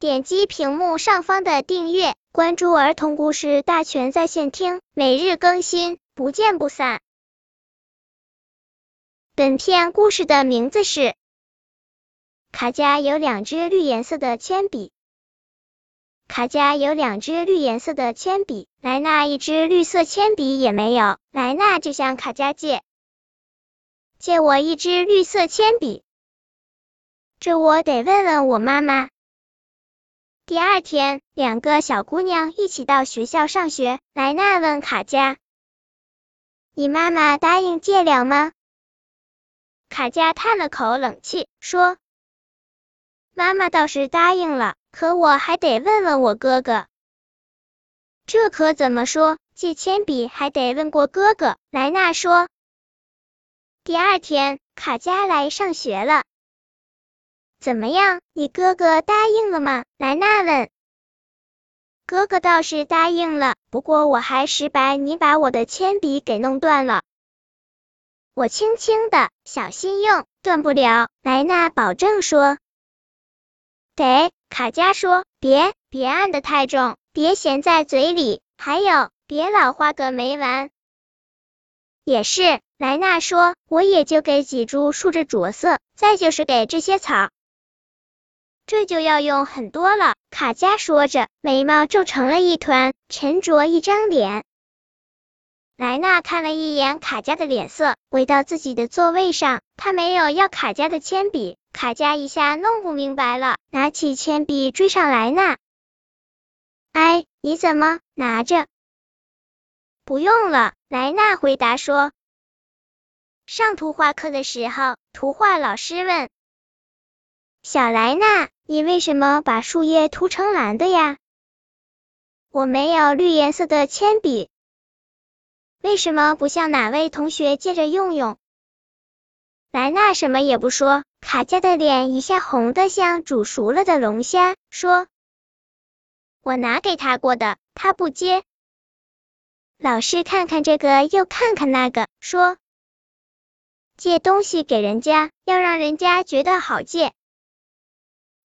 点击屏幕上方的订阅，关注儿童故事大全在线听，每日更新，不见不散。本片故事的名字是《卡家有两支绿颜色的铅笔》。卡家有两支绿颜色的铅笔，莱纳一支绿色铅笔也没有。莱纳就向卡家借，借我一支绿色铅笔。这我得问问我妈妈。第二天，两个小姑娘一起到学校上学。莱娜问卡佳：“你妈妈答应借了吗？”卡佳叹了口冷气，说：“妈妈倒是答应了，可我还得问问我哥哥。”这可怎么说？借铅笔还得问过哥哥。莱娜说。第二天，卡佳来上学了。怎么样，你哥哥答应了吗？莱娜问。哥哥倒是答应了，不过我还是把你把我的铅笔给弄断了。我轻轻的，小心用，断不了。莱娜保证说。得，卡佳说，别别按的太重，别咸在嘴里，还有别老画个没完。也是，莱娜说，我也就给几株竖着着色，再就是给这些草。这就要用很多了，卡佳说着，眉毛皱成了一团，沉着一张脸。莱娜看了一眼卡佳的脸色，回到自己的座位上。他没有要卡佳的铅笔，卡佳一下弄不明白了，拿起铅笔追上莱娜。哎，你怎么拿着？不用了，莱娜回答说。上图画课的时候，图画老师问小莱娜。你为什么把树叶涂成蓝的呀？我没有绿颜色的铅笔，为什么不向哪位同学借着用用？莱娜什么也不说，卡佳的脸一下红的像煮熟了的龙虾，说：“我拿给他过的，他不接。”老师看看这个又看看那个，说：“借东西给人家，要让人家觉得好借。”